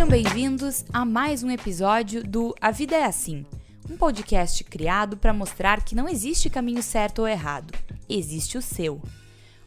Sejam bem-vindos a mais um episódio do A Vida é Assim, um podcast criado para mostrar que não existe caminho certo ou errado, existe o seu.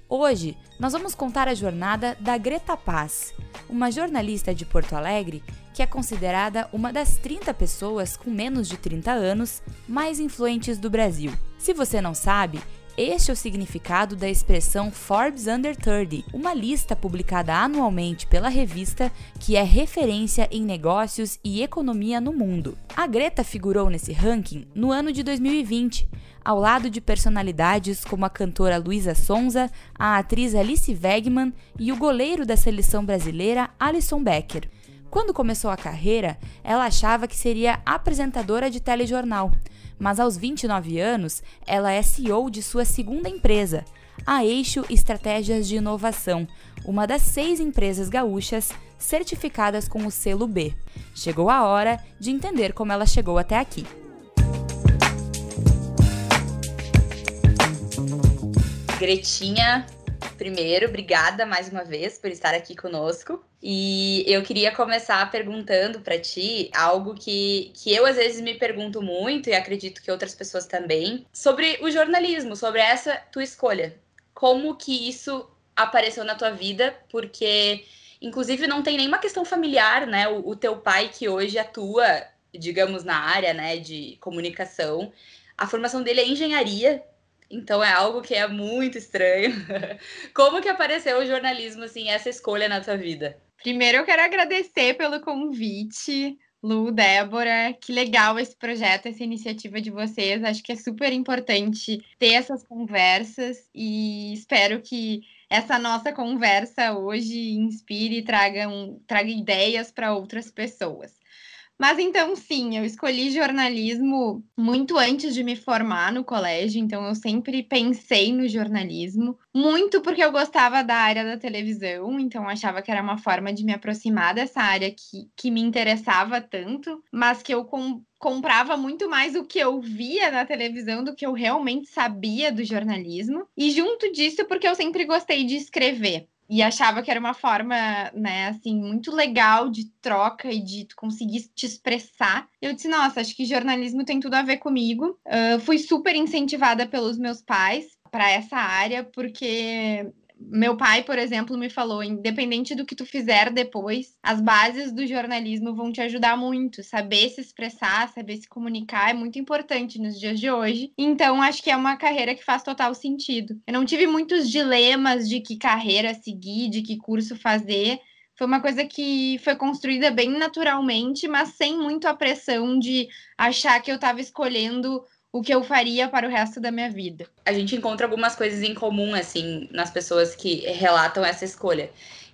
Hoje, nós vamos contar a jornada da Greta Paz, uma jornalista de Porto Alegre que é considerada uma das 30 pessoas com menos de 30 anos mais influentes do Brasil. Se você não sabe, este é o significado da expressão Forbes Under 30, uma lista publicada anualmente pela revista que é referência em negócios e economia no mundo. A Greta figurou nesse ranking no ano de 2020, ao lado de personalidades como a cantora Luísa Sonza, a atriz Alice Wegman e o goleiro da seleção brasileira Alisson Becker. Quando começou a carreira, ela achava que seria apresentadora de telejornal, mas aos 29 anos, ela é CEO de sua segunda empresa, a Eixo Estratégias de Inovação, uma das seis empresas gaúchas certificadas com o selo B. Chegou a hora de entender como ela chegou até aqui. Gretinha, primeiro, obrigada mais uma vez por estar aqui conosco. E eu queria começar perguntando para ti algo que, que eu às vezes me pergunto muito e acredito que outras pessoas também, sobre o jornalismo, sobre essa tua escolha. Como que isso apareceu na tua vida? Porque, inclusive, não tem nenhuma questão familiar, né? O, o teu pai que hoje atua, digamos, na área né, de comunicação, a formação dele é engenharia, então é algo que é muito estranho. Como que apareceu o jornalismo, assim, essa escolha na tua vida? Primeiro eu quero agradecer pelo convite, Lu, Débora. Que legal esse projeto, essa iniciativa de vocês. Acho que é super importante ter essas conversas e espero que essa nossa conversa hoje inspire e traga, um, traga ideias para outras pessoas. Mas então, sim, eu escolhi jornalismo muito antes de me formar no colégio, então eu sempre pensei no jornalismo, muito porque eu gostava da área da televisão, então achava que era uma forma de me aproximar dessa área que, que me interessava tanto, mas que eu com, comprava muito mais o que eu via na televisão do que eu realmente sabia do jornalismo. E junto disso, porque eu sempre gostei de escrever e achava que era uma forma, né, assim, muito legal de troca e de conseguir te expressar. Eu disse, nossa, acho que jornalismo tem tudo a ver comigo. Uh, fui super incentivada pelos meus pais para essa área, porque meu pai, por exemplo, me falou: independente do que tu fizer depois, as bases do jornalismo vão te ajudar muito. Saber se expressar, saber se comunicar é muito importante nos dias de hoje. Então, acho que é uma carreira que faz total sentido. Eu não tive muitos dilemas de que carreira seguir, de que curso fazer. Foi uma coisa que foi construída bem naturalmente, mas sem muito a pressão de achar que eu estava escolhendo o que eu faria para o resto da minha vida. A gente encontra algumas coisas em comum, assim, nas pessoas que relatam essa escolha.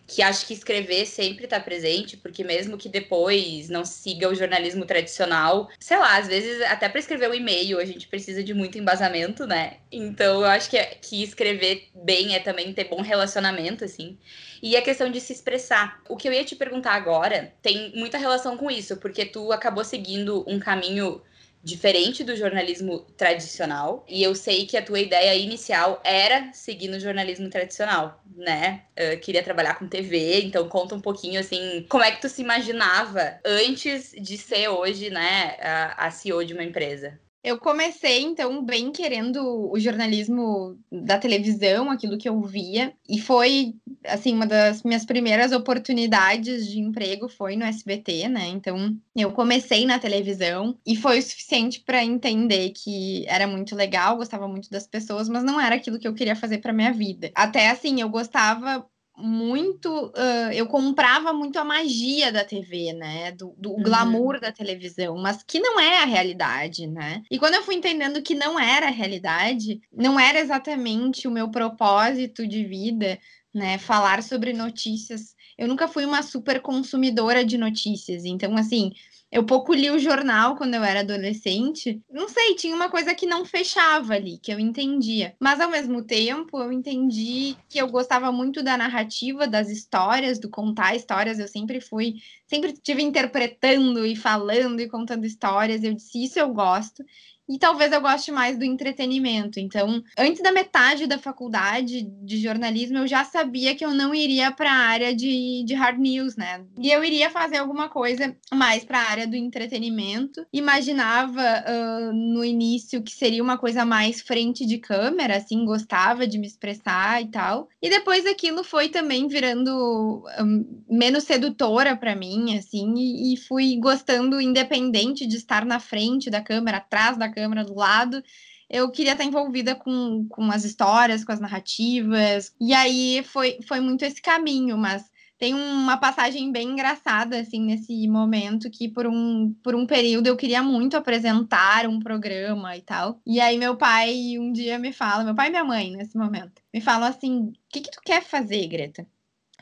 Que acho que escrever sempre está presente, porque mesmo que depois não siga o jornalismo tradicional, sei lá, às vezes até para escrever um e-mail a gente precisa de muito embasamento, né? Então eu acho que, é, que escrever bem é também ter bom relacionamento, assim. E a questão de se expressar. O que eu ia te perguntar agora tem muita relação com isso, porque tu acabou seguindo um caminho diferente do jornalismo tradicional. E eu sei que a tua ideia inicial era seguir no jornalismo tradicional, né? Eu queria trabalhar com TV, então conta um pouquinho assim, como é que tu se imaginava antes de ser hoje, né, a, a CEO de uma empresa? Eu comecei, então, bem querendo o jornalismo da televisão, aquilo que eu via, e foi, assim, uma das minhas primeiras oportunidades de emprego foi no SBT, né? Então, eu comecei na televisão e foi o suficiente para entender que era muito legal, gostava muito das pessoas, mas não era aquilo que eu queria fazer para minha vida. Até assim, eu gostava muito. Uh, eu comprava muito a magia da TV, né? Do, do uhum. glamour da televisão, mas que não é a realidade, né? E quando eu fui entendendo que não era a realidade, não era exatamente o meu propósito de vida, né? Falar sobre notícias. Eu nunca fui uma super consumidora de notícias, então, assim eu pouco li o jornal quando eu era adolescente. Não sei, tinha uma coisa que não fechava ali, que eu entendia. Mas ao mesmo tempo, eu entendi que eu gostava muito da narrativa, das histórias, do contar histórias. Eu sempre fui, sempre estive interpretando e falando e contando histórias. Eu disse, isso eu gosto. E talvez eu goste mais do entretenimento. Então, antes da metade da faculdade de jornalismo, eu já sabia que eu não iria para a área de, de hard news, né? E eu iria fazer alguma coisa mais para a área do entretenimento. Imaginava uh, no início que seria uma coisa mais frente de câmera, assim, gostava de me expressar e tal. E depois aquilo foi também virando um, menos sedutora para mim, assim, e, e fui gostando independente de estar na frente da câmera, atrás da câmera, do lado eu queria estar envolvida com, com as histórias, com as narrativas. E aí foi, foi muito esse caminho, mas tem uma passagem bem engraçada, assim, nesse momento, que por um, por um período eu queria muito apresentar um programa e tal. E aí meu pai um dia me fala, meu pai e minha mãe, nesse momento, me falam assim, o que que tu quer fazer, Greta?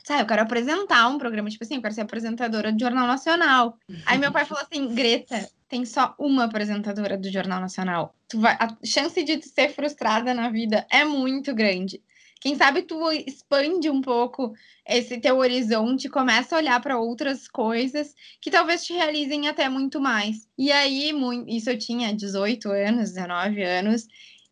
Sabe, eu quero apresentar um programa, tipo assim, eu quero ser apresentadora do Jornal Nacional. Aí meu pai falou assim, Greta, tem só uma apresentadora do Jornal Nacional. Tu vai, a chance de tu ser frustrada na vida é muito grande. Quem sabe tu expande um pouco esse teu horizonte, começa a olhar para outras coisas que talvez te realizem até muito mais. E aí, isso eu tinha 18 anos, 19 anos,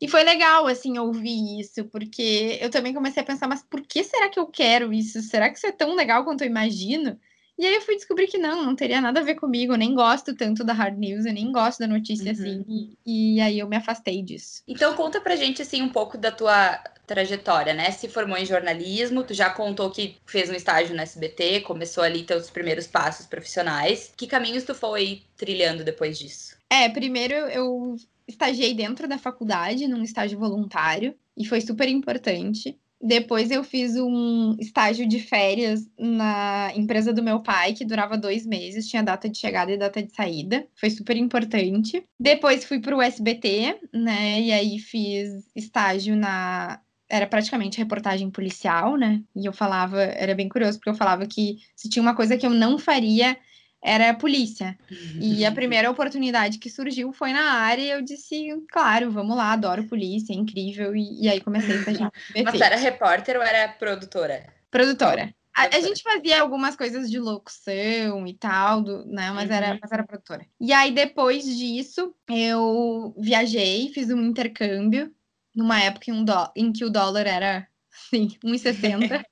e foi legal, assim, ouvir isso, porque eu também comecei a pensar, mas por que será que eu quero isso? Será que isso é tão legal quanto eu imagino? E aí eu fui descobrir que não, não teria nada a ver comigo, eu nem gosto tanto da hard news, eu nem gosto da notícia uhum. assim. E, e, aí eu me afastei disso. Então conta pra gente assim um pouco da tua trajetória, né? Se formou em jornalismo, tu já contou que fez um estágio no SBT, começou ali teus primeiros passos profissionais. Que caminhos tu foi trilhando depois disso? É, primeiro eu estagiei dentro da faculdade, num estágio voluntário, e foi super importante. Depois eu fiz um estágio de férias na empresa do meu pai, que durava dois meses, tinha data de chegada e data de saída. Foi super importante. Depois fui para o SBT, né? E aí fiz estágio na. Era praticamente reportagem policial, né? E eu falava, era bem curioso, porque eu falava que se tinha uma coisa que eu não faria era a polícia. E a primeira oportunidade que surgiu foi na área e eu disse, claro, vamos lá, adoro polícia, é incrível. E, e aí comecei a estagiar. Mas era repórter ou era produtora? Produtora. A, a, gente fazia algumas coisas de locução e tal, do, né? Mas, uhum. era, mas era produtora. E aí, depois disso, eu viajei, fiz um intercâmbio, numa época em, um em que o dólar era, assim, 1,60.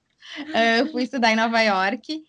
eu fui estudar em Nova York.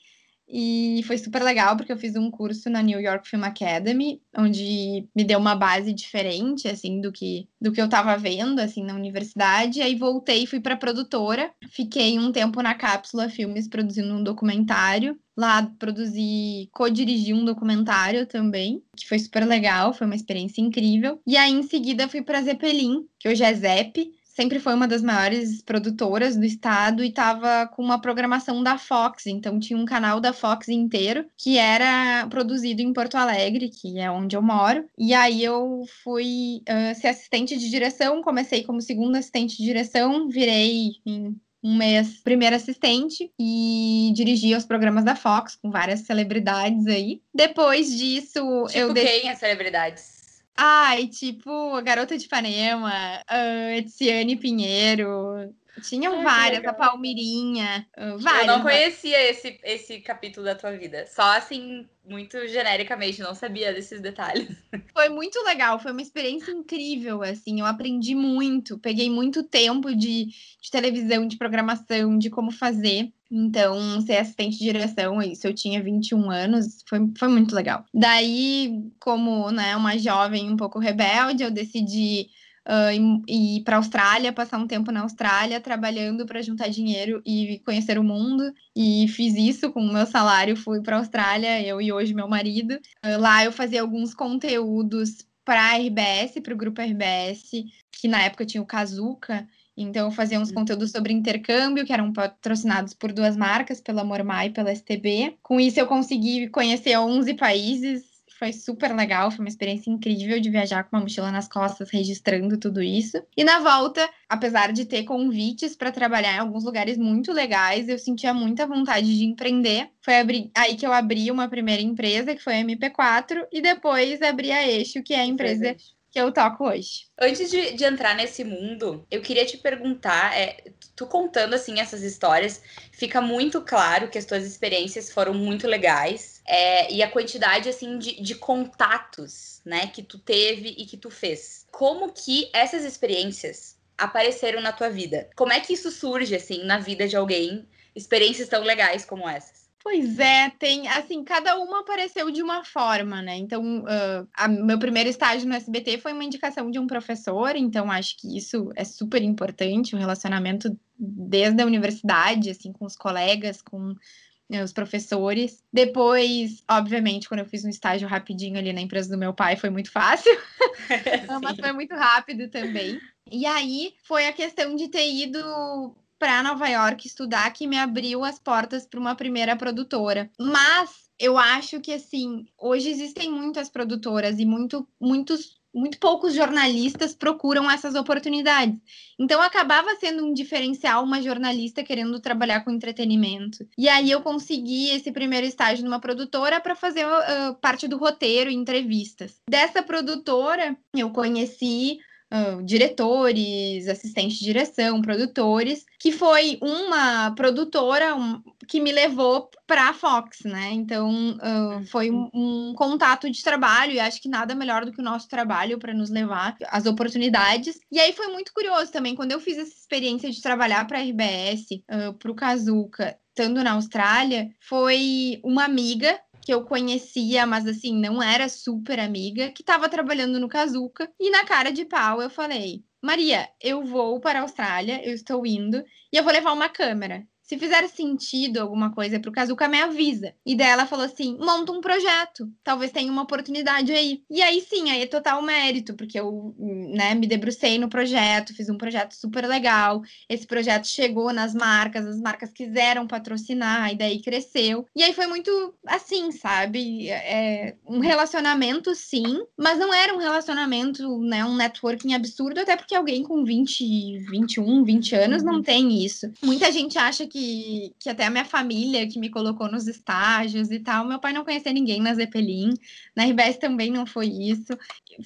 E foi super legal, porque eu fiz um curso na New York Film Academy, onde me deu uma base diferente, assim, do que, do que eu estava vendo, assim, na universidade. Aí voltei fui para produtora. Fiquei um tempo na Cápsula Filmes produzindo um documentário. Lá produzi, co-dirigi um documentário também, que foi super legal, foi uma experiência incrível. E aí, em seguida, fui para Zeppelin, que hoje é Zep, sempre foi uma das maiores produtoras do estado e estava com uma programação da Fox, então tinha um canal da Fox inteiro que era produzido em Porto Alegre, que é onde eu moro. E aí eu fui uh, ser assistente de direção, comecei como segunda assistente de direção, virei em um mês primeiro assistente e dirigi os programas da Fox com várias celebridades aí. Depois disso, tipo eu quem as celebridades? Ai, tipo, a Garota de Ipanema, uh, Etiane Pinheiro, tinham Ai, várias, a Palmirinha, uh, várias. Eu não conhecia esse, esse capítulo da tua vida, só assim, muito genericamente, não sabia desses detalhes. Foi muito legal, foi uma experiência incrível, assim, eu aprendi muito, peguei muito tempo de, de televisão, de programação, de como fazer. Então, ser assistente de direção, isso eu tinha 21 anos, foi, foi muito legal. Daí, como né, uma jovem um pouco rebelde, eu decidi uh, ir, para a Austrália, passar um tempo na Austrália, trabalhando para juntar dinheiro e conhecer o mundo. E fiz isso com o meu salário, fui para a Austrália, eu e hoje meu marido. Uh, lá eu fazia alguns conteúdos para a RBS, para o grupo RBS, que na época tinha o Kazuca. Então, eu fazia uns uhum. conteúdos sobre intercâmbio, que eram patrocinados por duas marcas, pela Mormai e pela STB. Com isso, eu consegui conhecer 11 países. Foi super legal, foi uma experiência incrível de viajar com uma mochila nas costas, registrando tudo isso. E na volta, apesar de ter convites para trabalhar em alguns lugares muito legais, eu sentia muita vontade de empreender. Foi aí que eu abri uma primeira empresa, que foi a MP4, e depois abri a Eixo, que é a empresa que eu toco hoje. Antes de, de entrar nesse mundo, eu queria te perguntar, é, tu contando assim essas histórias, fica muito claro que as tuas experiências foram muito legais é, e a quantidade assim de, de contatos, né, que tu teve e que tu fez. Como que essas experiências apareceram na tua vida? Como é que isso surge assim na vida de alguém? Experiências tão legais como essas? Pois é, tem, assim, cada uma apareceu de uma forma, né? Então, uh, a, meu primeiro estágio no SBT foi uma indicação de um professor, então acho que isso é super importante, o relacionamento desde a universidade, assim, com os colegas, com né, os professores. Depois, obviamente, quando eu fiz um estágio rapidinho ali na empresa do meu pai, foi muito fácil, mas foi muito rápido também. E aí foi a questão de ter ido para Nova York estudar que me abriu as portas para uma primeira produtora. Mas eu acho que assim, hoje existem muitas produtoras e muito, muitos muito poucos jornalistas procuram essas oportunidades. Então acabava sendo um diferencial uma jornalista querendo trabalhar com entretenimento. E aí eu consegui esse primeiro estágio numa produtora para fazer uh, parte do roteiro e entrevistas. Dessa produtora eu conheci uh, diretores, assistentes de direção, produtores, que foi uma produtora um, que me levou para a Fox, né? Então uh, foi um, um, contato de trabalho e acho que nada melhor do que o nosso trabalho para nos levar às oportunidades. E aí foi muito curioso também quando eu fiz essa experiência de trabalhar para a RBS, uh, para o Kazuca, estando na Austrália, foi uma amiga que eu conhecia, mas assim, não era super amiga, que estava trabalhando no Kazuca. E na cara de pau eu falei: Maria, eu vou para a Austrália, eu estou indo, e eu vou levar uma câmera se fizer sentido alguma coisa pro Kazuka, me avisa. E daí ela falou assim: monta um projeto, talvez tenha uma oportunidade aí. E aí sim, aí é total mérito, porque eu né, me debrucei no projeto, fiz um projeto super legal. Esse projeto chegou nas marcas, as marcas quiseram patrocinar, e daí cresceu. E aí foi muito assim, sabe? É, um relacionamento, sim, mas não era um relacionamento, né? Um networking absurdo, até porque alguém com 20, 21, 20 anos não uhum. tem isso. Muita gente acha que que, que até a minha família que me colocou nos estágios e tal, meu pai não conhecia ninguém na Zeppelin, na RBS também não foi isso.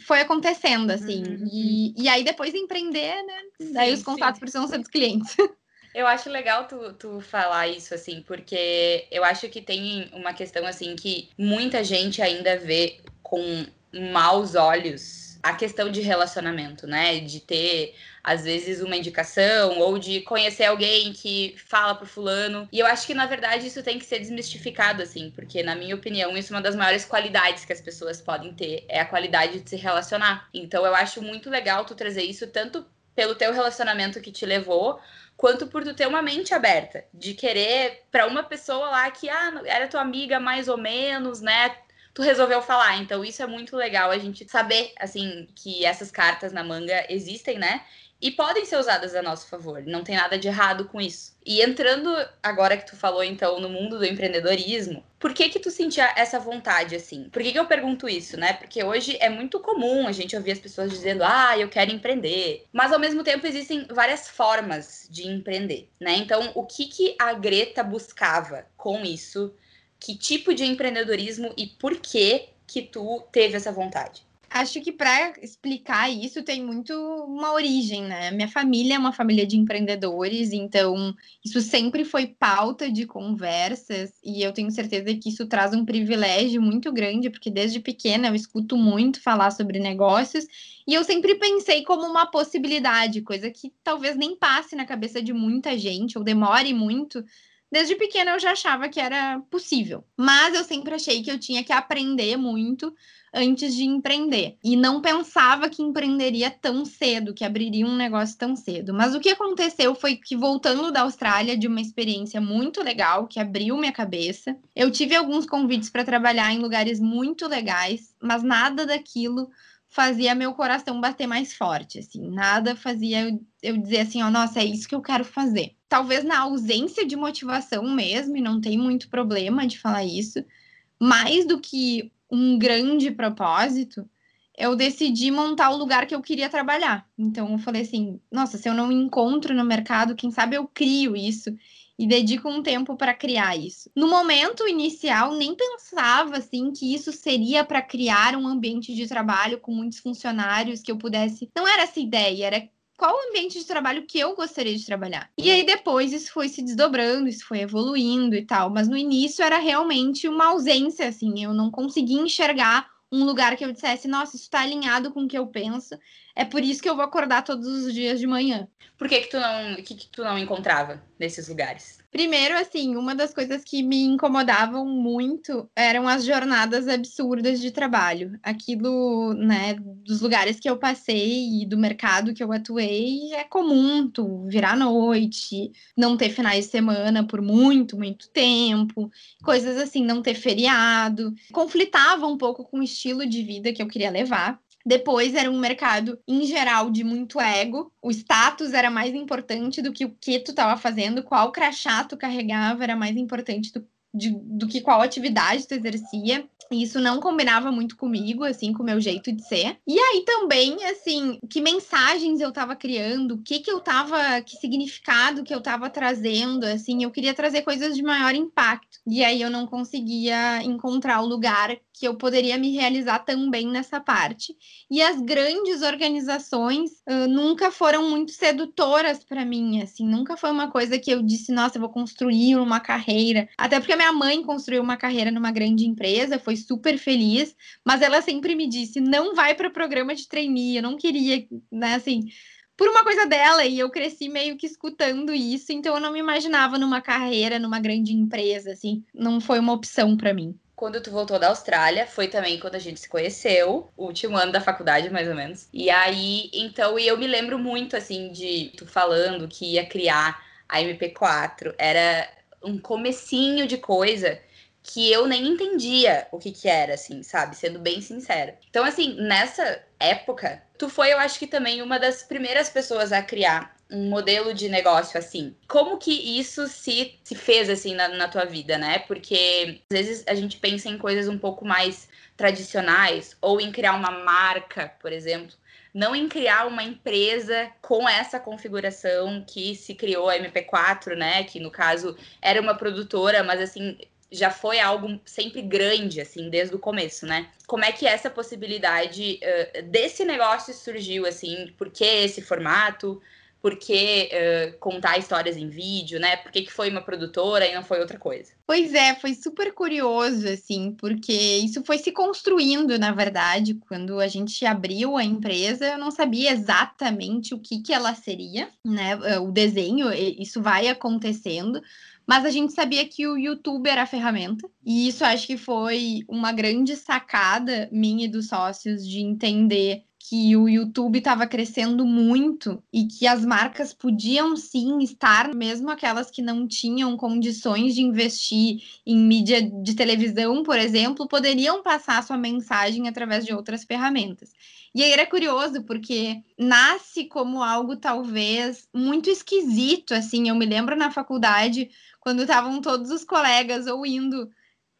Foi acontecendo, assim. Uhum. E, e aí depois empreender, né? Sim, Daí os contatos sim. precisam ser dos clientes. Eu acho legal tu, tu falar isso, assim, porque eu acho que tem uma questão, assim, que muita gente ainda vê com maus olhos a questão de relacionamento, né? De ter às vezes uma indicação ou de conhecer alguém que fala pro fulano. E eu acho que na verdade isso tem que ser desmistificado assim, porque na minha opinião isso é uma das maiores qualidades que as pessoas podem ter, é a qualidade de se relacionar. Então eu acho muito legal tu trazer isso tanto pelo teu relacionamento que te levou, quanto por tu ter uma mente aberta, de querer para uma pessoa lá que ah, era tua amiga mais ou menos, né? Tu resolveu falar. Então isso é muito legal a gente saber assim que essas cartas na manga existem, né? e podem ser usadas a nosso favor. Não tem nada de errado com isso. E entrando agora que tu falou então no mundo do empreendedorismo, por que que tu sentia essa vontade assim? Por que que eu pergunto isso, né? Porque hoje é muito comum a gente ouvir as pessoas dizendo: "Ah, eu quero empreender". Mas ao mesmo tempo existem várias formas de empreender, né? Então, o que que a Greta buscava com isso? Que tipo de empreendedorismo e por que que tu teve essa vontade? Acho que para explicar isso tem muito uma origem, né? Minha família é uma família de empreendedores, então isso sempre foi pauta de conversas e eu tenho certeza que isso traz um privilégio muito grande, porque desde pequena eu escuto muito falar sobre negócios e eu sempre pensei como uma possibilidade, coisa que talvez nem passe na cabeça de muita gente ou demore muito. Desde pequena eu já achava que era possível, mas eu sempre achei que eu tinha que aprender muito antes de empreender. E não pensava que empreenderia tão cedo, que abriria um negócio tão cedo. Mas o que aconteceu foi que, voltando da Austrália, de uma experiência muito legal, que abriu minha cabeça, eu tive alguns convites para trabalhar em lugares muito legais, mas nada daquilo fazia meu coração bater mais forte, assim, nada fazia eu, eu dizer assim, ó, nossa, é isso que eu quero fazer. Talvez na ausência de motivação mesmo, e não tem muito problema de falar isso, mais do que um grande propósito, eu decidi montar o lugar que eu queria trabalhar. Então eu falei assim, nossa, se eu não encontro no mercado, quem sabe eu crio isso e dedico um tempo para criar isso. No momento inicial, nem pensava assim que isso seria para criar um ambiente de trabalho com muitos funcionários que eu pudesse. Não era essa ideia, era qual o ambiente de trabalho que eu gostaria de trabalhar. E aí depois isso foi se desdobrando, isso foi evoluindo e tal, mas no início era realmente uma ausência assim, eu não conseguia enxergar um lugar que eu dissesse, nossa, isso está alinhado com o que eu penso. É por isso que eu vou acordar todos os dias de manhã. Por que que tu não, que, que tu não encontrava nesses lugares? Primeiro, assim, uma das coisas que me incomodavam muito eram as jornadas absurdas de trabalho. Aquilo, né, dos lugares que eu passei e do mercado que eu atuei, é comum tu virar noite, não ter finais de semana por muito, muito tempo, coisas assim, não ter feriado. Conflitava um pouco com o estilo de vida que eu queria levar. Depois era um mercado, em geral, de muito ego. O status era mais importante do que o que tu estava fazendo, qual crachá tu carregava era mais importante do, de, do que qual atividade tu exercia. E isso não combinava muito comigo, assim, com o meu jeito de ser. E aí também, assim, que mensagens eu tava criando, o que que eu tava, que significado que eu tava trazendo, assim, eu queria trazer coisas de maior impacto. E aí eu não conseguia encontrar o lugar que eu poderia me realizar também nessa parte. E as grandes organizações uh, nunca foram muito sedutoras para mim, assim, nunca foi uma coisa que eu disse, nossa, eu vou construir uma carreira. Até porque minha mãe construiu uma carreira numa grande empresa, foi super feliz, mas ela sempre me disse, não vai para programa de trainee, eu não queria, né, assim, por uma coisa dela, e eu cresci meio que escutando isso, então eu não me imaginava numa carreira, numa grande empresa, assim, não foi uma opção para mim quando tu voltou da Austrália, foi também quando a gente se conheceu, último ano da faculdade, mais ou menos. E aí, então, e eu me lembro muito, assim, de tu falando que ia criar a MP4. Era um comecinho de coisa que eu nem entendia o que que era, assim, sabe? Sendo bem sincera. Então, assim, nessa época, tu foi, eu acho que também uma das primeiras pessoas a criar um modelo de negócio assim. Como que isso se, se fez assim na, na tua vida, né? Porque às vezes a gente pensa em coisas um pouco mais tradicionais ou em criar uma marca, por exemplo, não em criar uma empresa com essa configuração que se criou a MP4, né? Que no caso era uma produtora, mas assim já foi algo sempre grande, assim, desde o começo, né? Como é que essa possibilidade uh, desse negócio surgiu, assim? Por que esse formato? Por que uh, contar histórias em vídeo, né? Por que, que foi uma produtora e não foi outra coisa? Pois é, foi super curioso, assim, porque isso foi se construindo, na verdade. Quando a gente abriu a empresa, eu não sabia exatamente o que, que ela seria, né? Eh, o desenho, isso vai acontecendo. Mas a gente sabia que o YouTube era a ferramenta. E isso acho que foi uma grande sacada minha e dos sócios de entender que o YouTube estava crescendo muito e que as marcas podiam sim estar, mesmo aquelas que não tinham condições de investir em mídia de televisão, por exemplo, poderiam passar sua mensagem através de outras ferramentas. E aí era curioso, porque nasce como algo talvez muito esquisito, assim. Eu me lembro na faculdade, quando estavam todos os colegas ou indo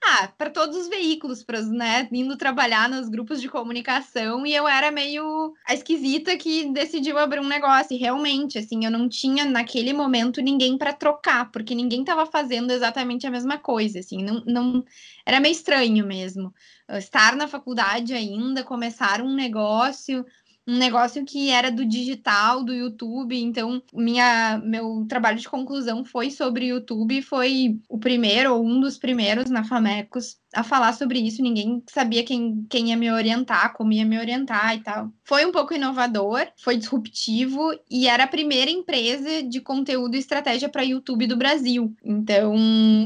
ah, para todos os veículos, para né, indo trabalhar nos grupos de comunicação e eu era meio a esquisita que decidiu abrir um negócio. E realmente, assim, eu não tinha naquele momento ninguém para trocar, porque ninguém estava fazendo exatamente a mesma coisa, assim, não, não era meio estranho mesmo. Estar na faculdade ainda, começar um negócio, um negócio que era do digital, do YouTube. Então, minha, meu trabalho de conclusão foi sobre YouTube, foi o primeiro ou um dos primeiros na Famecos a falar sobre isso, ninguém sabia quem, quem ia me orientar, como ia me orientar e tal. Foi um pouco inovador, foi disruptivo e era a primeira empresa de conteúdo e estratégia para YouTube do Brasil. Então,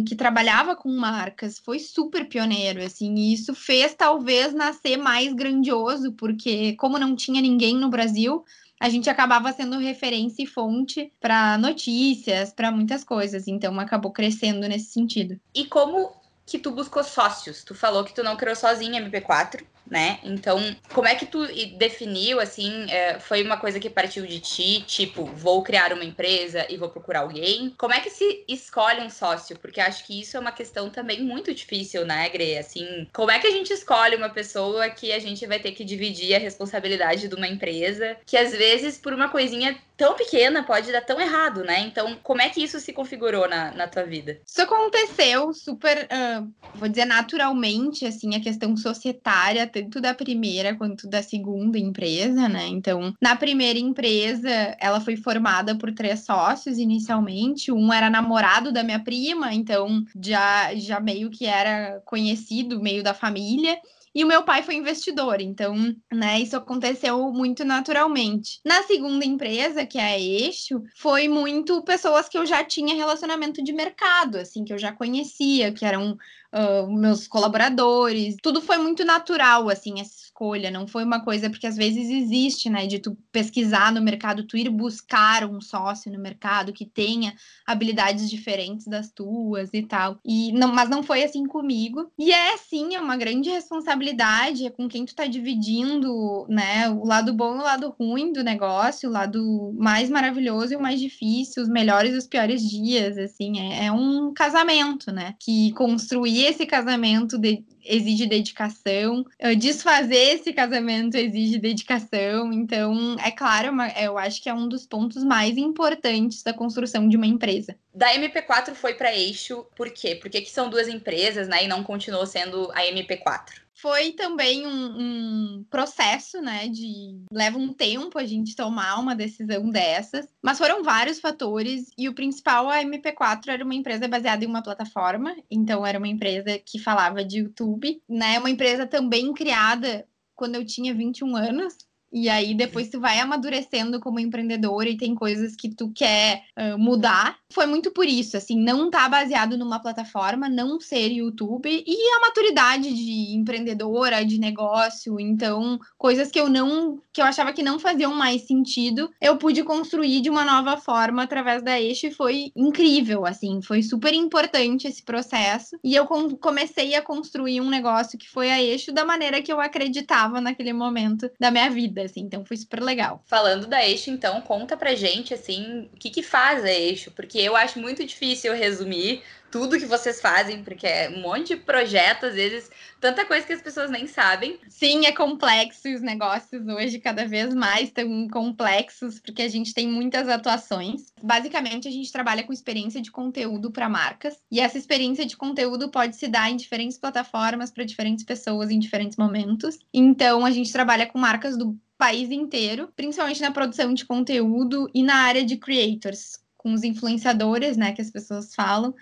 que trabalhava com marcas, foi super pioneiro, assim, e isso fez talvez nascer mais grandioso, porque como não tinha ninguém no Brasil, a gente acabava sendo referência e fonte para notícias, para muitas coisas. Então acabou crescendo nesse sentido. E como que tu buscou sócios. Tu falou que tu não criou sozinha MP4, né? Então, como é que tu definiu, assim, é, foi uma coisa que partiu de ti, tipo, vou criar uma empresa e vou procurar alguém? Como é que se escolhe um sócio? Porque acho que isso é uma questão também muito difícil, né, Gre? Assim, como é que a gente escolhe uma pessoa que a gente vai ter que dividir a responsabilidade de uma empresa, que às vezes, por uma coisinha tão pequena, pode dar tão errado, né? Então, como é que isso se configurou na, na tua vida? Isso aconteceu super, uh, vou dizer, naturalmente, assim, a questão societária, tanto da primeira quanto da segunda empresa, né? Então, na primeira empresa, ela foi formada por três sócios inicialmente. Um era namorado da minha prima, então já, já meio que era conhecido, meio da família. E o meu pai foi investidor, então, né, isso aconteceu muito naturalmente. Na segunda empresa, que é a Eixo, foi muito pessoas que eu já tinha relacionamento de mercado, assim, que eu já conhecia, que eram uh, meus colaboradores. Tudo foi muito natural, assim, essa escolha. Não foi uma coisa, porque às vezes existe, né, de tu pesquisar no mercado, tu ir buscar um sócio no mercado que tenha habilidades diferentes das tuas e tal. E não, mas não foi assim comigo. E é sim, é uma grande responsabilidade, é com quem tu tá dividindo, né, o lado bom e o lado ruim do negócio, o lado mais maravilhoso e o mais difícil, os melhores e os piores dias, assim, é, é um casamento, né, que construir esse casamento de, exige dedicação, desfazer esse casamento exige dedicação. Então, é claro, eu acho que é um dos pontos mais importantes da construção de uma empresa. Da MP4 foi para eixo, por quê? Porque que são duas empresas, né? E não continuou sendo a MP4 foi também um, um, processo, né? De leva um tempo a gente tomar uma decisão dessas, mas foram vários fatores e o principal a MP4 era uma empresa baseada em uma plataforma, então era uma empresa que falava de YouTube, né? Uma empresa também criada quando eu tinha 21 anos, e aí depois tu vai amadurecendo como empreendedora e tem coisas que tu quer uh, mudar. Foi muito por isso, assim, não tá baseado numa plataforma, não ser YouTube e a maturidade de empreendedora, de negócio, então coisas que eu não, que eu achava que não faziam mais sentido, eu pude construir de uma nova forma através da Eixo e foi incrível, assim, foi super importante esse processo e eu com comecei a construir um negócio que foi a Eixo da maneira que eu acreditava naquele momento da minha vida assim. Então foi super legal. Falando da Eixo, então, conta pra gente, assim, o que que faz a Eixo, porque eu acho muito difícil resumir tudo que vocês fazem, porque é um monte de projeto, às vezes, tanta coisa que as pessoas nem sabem. Sim, é complexo os negócios hoje cada vez mais estão complexos, porque a gente tem muitas atuações. Basicamente, a gente trabalha com experiência de conteúdo para marcas, e essa experiência de conteúdo pode se dar em diferentes plataformas para diferentes pessoas em diferentes momentos. Então, a gente trabalha com marcas do país inteiro, principalmente na produção de conteúdo e na área de creators, com os influenciadores, né, que as pessoas falam,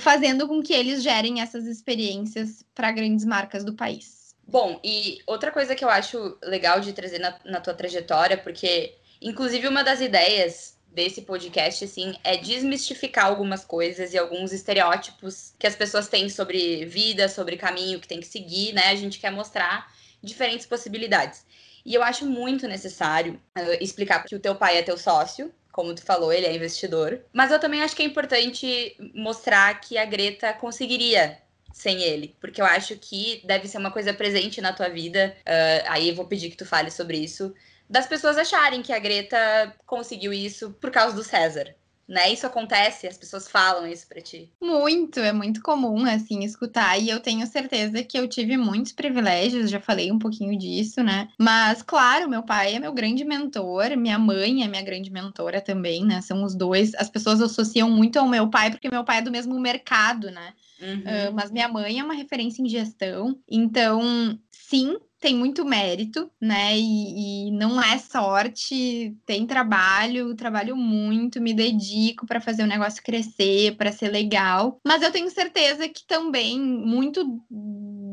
fazendo com que eles gerem essas experiências para grandes marcas do país. Bom, e outra coisa que eu acho legal de trazer na, na tua trajetória, porque, inclusive, uma das ideias desse podcast, assim, é desmistificar algumas coisas e alguns estereótipos que as pessoas têm sobre vida, sobre caminho que tem que seguir, né? A gente quer mostrar diferentes possibilidades. E eu acho muito necessário uh, explicar que o teu pai é teu sócio, como tu falou, ele é investidor. Mas eu também acho que é importante mostrar que a Greta conseguiria sem ele, porque eu acho que deve ser uma coisa presente na tua vida. Uh, aí eu vou pedir que tu fale sobre isso. Das pessoas acharem que a Greta conseguiu isso por causa do César né? Isso acontece, as pessoas falam isso para ti. Muito, é muito comum assim escutar e eu tenho certeza que eu tive muitos privilégios, já falei um pouquinho disso, né? Mas claro, meu pai é meu grande mentor, minha mãe é minha grande mentora também, né? São os dois. As pessoas associam muito ao meu pai porque meu pai é do mesmo mercado, né? Uhum. Uh, mas minha mãe é uma referência em gestão, então sim, tem muito mérito, né? E, e, não é sorte, tem trabalho, trabalho muito, me dedico para fazer o negócio crescer, para ser legal. Mas eu tenho certeza que também muito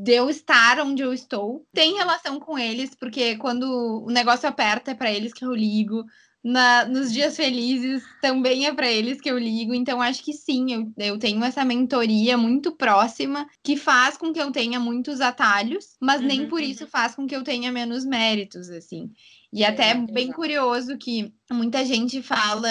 de eu estar onde eu estou tem relação com eles, porque quando o negócio aperta é para eles que eu ligo, na, nos dias felizes também é para eles que eu ligo. Então, acho que sim, eu, eu tenho essa mentoria muito próxima que faz com que eu tenha muitos atalhos, mas uhum, nem por uhum. isso faz com que eu tenha menos méritos, assim. E é, até é bem curioso que muita gente fala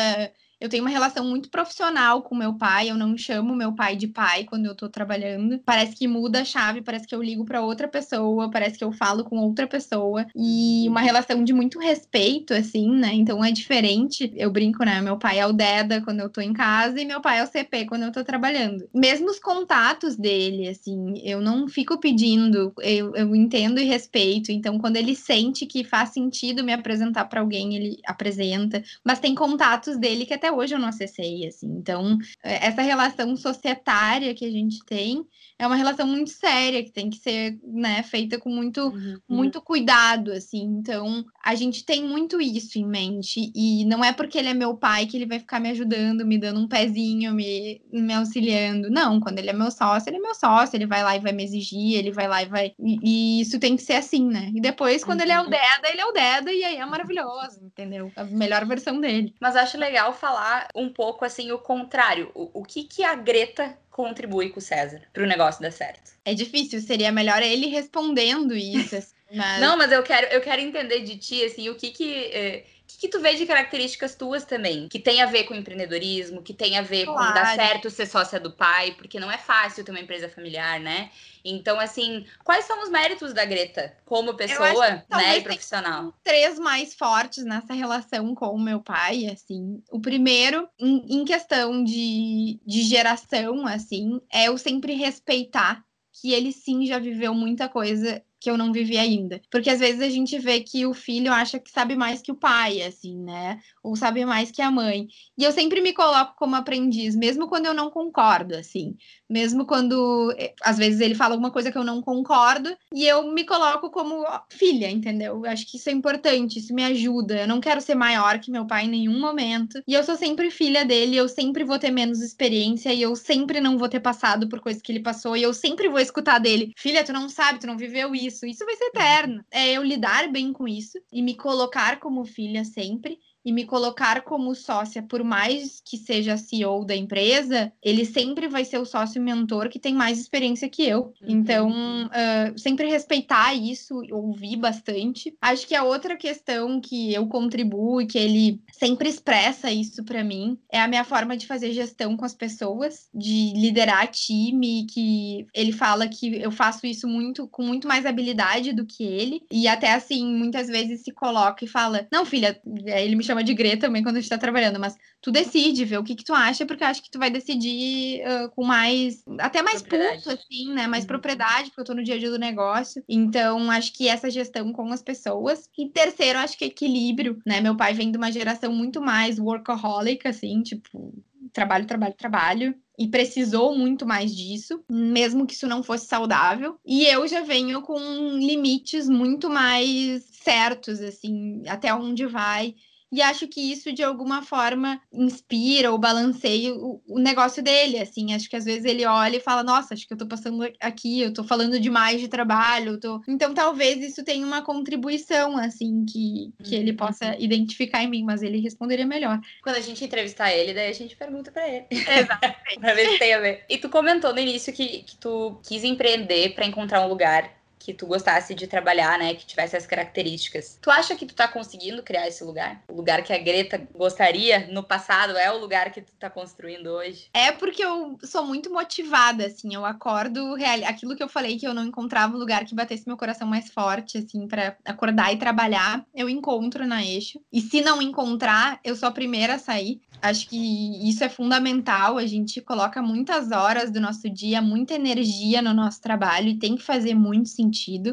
Eu tenho uma relação muito profissional com meu pai, eu não chamo meu pai de pai quando eu tô trabalhando. Parece que muda a chave, parece que eu ligo para outra pessoa, parece que eu falo com outra pessoa e uma relação de muito respeito assim, né? Então é diferente. Eu brinco, né? Meu pai é o Deda quando eu tô em casa e meu pai é o CP quando eu tô trabalhando. Mesmo os contatos dele, assim, eu não fico pedindo, eu, eu entendo e respeito. Então, quando ele sente que faz sentido me apresentar para alguém, ele apresenta. Mas tem contatos dele que até hoje eu não acessei, assim. Então, é, essa relação societária que a gente tem é uma relação muito séria, que tem que ser, né, feita com muito, uhum. muito cuidado, assim. Então, a gente tem muito isso em mente. E não é porque ele é meu pai que ele vai ficar me ajudando, me dando um pezinho, me, me auxiliando. Não, quando ele é meu sócio, ele é meu sócio, ele vai lá e vai me exigir, ele vai lá e vai. E, e isso tem que ser assim, né? E depois, quando uhum. ele é o uhum. Deda, ele é o Deda, e aí é maravilhoso, entendeu? A melhor versão dele. Mas acho legal falar um pouco assim o contrário. O, o que, que a Greta contribui com o César para o negócio dar certo? É difícil, seria melhor ele respondendo isso. Mas... Não, mas eu quero, eu quero entender de ti, assim, o que que... Eh, que, que tu vê de características tuas também? Que tem a ver com empreendedorismo, que tem a ver claro. com dar certo ser sócia do pai, porque não é fácil ter uma empresa familiar, né? Então, assim, quais são os méritos da Greta como pessoa, né, e profissional? Três mais fortes nessa relação com o meu pai, assim. O primeiro, em, em questão de, de geração, assim, é eu sempre respeitar que ele sim já viveu muita coisa que eu não vivi ainda. Porque às vezes a gente vê que o filho acha que sabe mais que o pai, assim, né? Ou sabe mais que a mãe. E eu sempre me coloco como aprendiz, mesmo quando eu não concordo, assim. Mesmo quando, eh, às vezes, ele fala alguma coisa que eu não concordo, e eu me coloco como filha, entendeu? Eu acho que isso é importante, isso me ajuda. Eu não quero ser maior que meu pai em nenhum momento. E eu sou sempre filha dele, eu sempre vou ter menos experiência, e eu sempre não vou ter passado por coisas que ele passou, e eu sempre vou escutar dele: Filha, tu não sabe, tu não viveu isso isso. Isso vai ser eterno. É eu lidar bem com isso e me colocar como filha sempre e me colocar como sócia, por mais que seja CEO da empresa, ele sempre vai ser o sócio mentor que tem mais experiência que eu. Uhum. Então, uh, sempre respeitar isso, ouvir bastante. Acho que a outra questão que eu contribuo e que ele sempre expressa isso para mim é a minha forma de fazer gestão com as pessoas, de liderar time, que ele fala que eu faço isso muito com muito mais habilidade do que ele. E até assim, muitas vezes se coloca e fala: "Não, filha, ele me chama de Grê também quando a gente tá trabalhando, mas tu decide, vê o que que tu acha, porque eu acho que tu vai decidir uh, com mais, até mais pulso, assim, né? Mais uhum. propriedade, porque eu tô no dia a dia do negócio. Então, acho que essa gestão com as pessoas. E terceiro, acho que equilíbrio, né? Meu pai vem de uma geração muito mais workaholic, assim, tipo, trabalho, trabalho, trabalho e precisou muito mais disso, mesmo que isso não fosse saudável. E eu já venho com limites muito mais certos, assim, até onde vai e acho que isso, de alguma forma, inspira ou balanceia o, o, negócio dele, assim. Acho que às vezes ele olha e fala, nossa, acho que eu tô passando aqui, eu tô falando demais de trabalho. Tô... Então, talvez isso tenha uma contribuição, assim, que, que ele possa uhum. identificar em mim, mas ele responderia melhor. Quando a gente entrevistar ele, daí a gente pergunta para ele. Exatamente. pra ver se tem a ver. E tu comentou no início que, que tu quis empreender para encontrar um lugar que tu gostasse de trabalhar, né? Que tivesse as características. Tu acha que tu tá conseguindo criar esse lugar? O lugar que a Greta gostaria no passado é o lugar que tu tá construindo hoje? É porque eu sou muito motivada, assim. Eu acordo, real... aquilo que eu falei que eu não encontrava um lugar que batesse meu coração mais forte, assim, para acordar e trabalhar, eu encontro na Eixo. E se não encontrar, eu sou a primeira a sair. Acho que isso é fundamental. A gente coloca muitas horas do nosso dia, muita energia no nosso trabalho e tem que fazer muito sentido.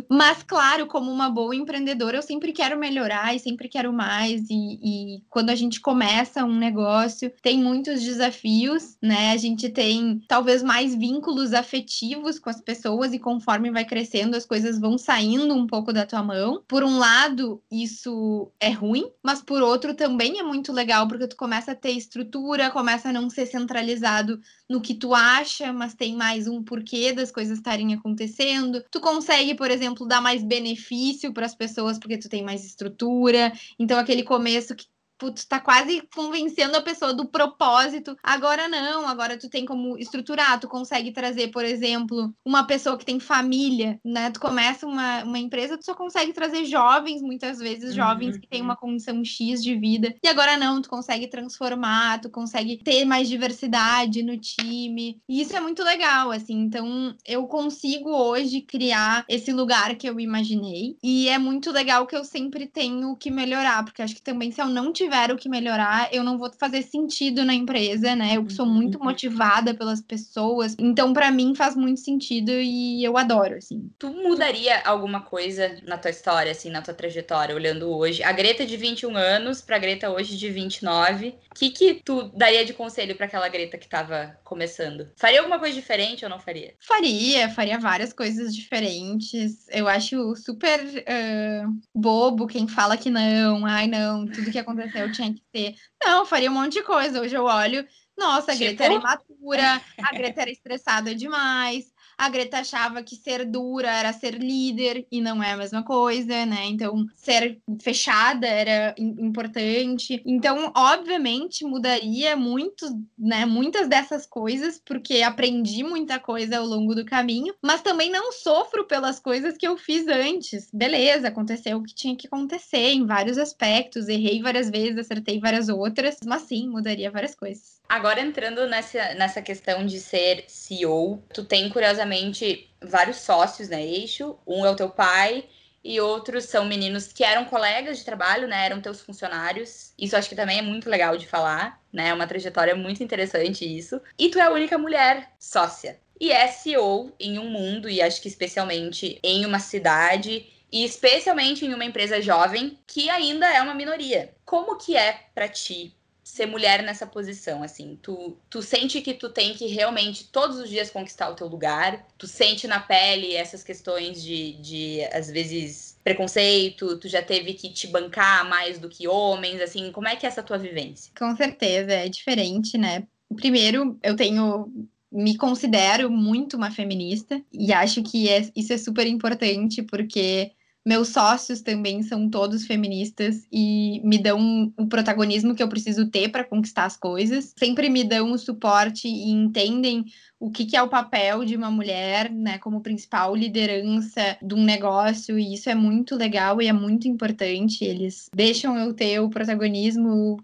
Mas, claro, como uma boa empreendedora, eu sempre quero melhorar e sempre quero mais. E, e quando a gente começa um negócio, tem muitos desafios, né? A gente tem talvez mais vínculos afetivos com as pessoas e conforme vai crescendo, as coisas vão saindo um pouco da tua mão. Por um lado, isso é ruim, mas por outro também é muito legal porque tu começa a ter estrutura, começa a não ser centralizado no que tu acha, mas tem mais um porquê das coisas estarem acontecendo. Tu consegue, por exemplo, dar mais benefício para as pessoas porque tu tem mais estrutura. Então aquele começo que putz, tá quase convencendo a pessoa do propósito. Agora não, agora tu tem como estruturar, tu consegue trazer, por exemplo, uma pessoa que tem família, né? Tu começa uma, uma empresa, tu só consegue trazer jovens, muitas vezes, jovens uhum. que têm uma condição X de vida. E agora não, tu consegue transformar, tu consegue ter mais diversidade no time. E isso é muito legal, assim. Então, eu consigo hoje criar esse lugar que eu imaginei. E é muito legal que eu sempre tenho que melhorar, porque acho que também se eu não tiver o que melhorar, eu não vou fazer sentido na empresa, né? Eu sou muito uhum. motivada pelas pessoas. Então, para mim faz muito sentido e eu adoro, assim. Tu mudaria alguma coisa na tua história, assim, na tua trajetória, olhando hoje? A Greta de 21 anos pra Greta hoje de 29. O que que tu daria de conselho para aquela Greta que tava começando? Faria alguma coisa diferente ou não faria? Faria, faria várias coisas diferentes. Eu acho super uh, bobo quem fala que não, ai não, tudo que aconteceu tinha que ser. Não, faria um monte de coisa. Hoje eu olho, nossa, a tipo... Greta era imatura, a Greta era estressada demais, a Greta achava que ser dura era ser líder e não é a mesma coisa, né? Então, ser fechada era importante. Então, obviamente, mudaria muito, né? Muitas dessas coisas, porque aprendi muita coisa ao longo do caminho, mas também não sofro pelas coisas que eu fiz antes. Beleza, aconteceu o que tinha que acontecer em vários aspectos, errei várias vezes, acertei várias outras, mas sim, mudaria várias coisas. Agora entrando nessa, nessa questão de ser CEO, tu tem curiosamente vários sócios na né, Eixo. Um é o teu pai e outros são meninos que eram colegas de trabalho, né? Eram teus funcionários. Isso acho que também é muito legal de falar, né? É uma trajetória muito interessante isso. E tu é a única mulher sócia. E é CEO em um mundo, e acho que especialmente em uma cidade e especialmente em uma empresa jovem que ainda é uma minoria. Como que é para ti ser mulher nessa posição, assim? Tu, tu sente que tu tem que realmente todos os dias conquistar o teu lugar? Tu sente na pele essas questões de, de às vezes, preconceito? Tu já teve que te bancar mais do que homens? Assim, como é que é essa tua vivência? Com certeza, é diferente, né? Primeiro, eu tenho me considero muito uma feminista e acho que é, isso é super importante porque meus sócios também são todos feministas e me dão o protagonismo que eu preciso ter para conquistar as coisas. Sempre me dão o suporte e entendem o que, que, é o papel de uma mulher, né, como principal liderança de um negócio, e isso é muito legal e é muito importante. Eles deixam eu ter o protagonismo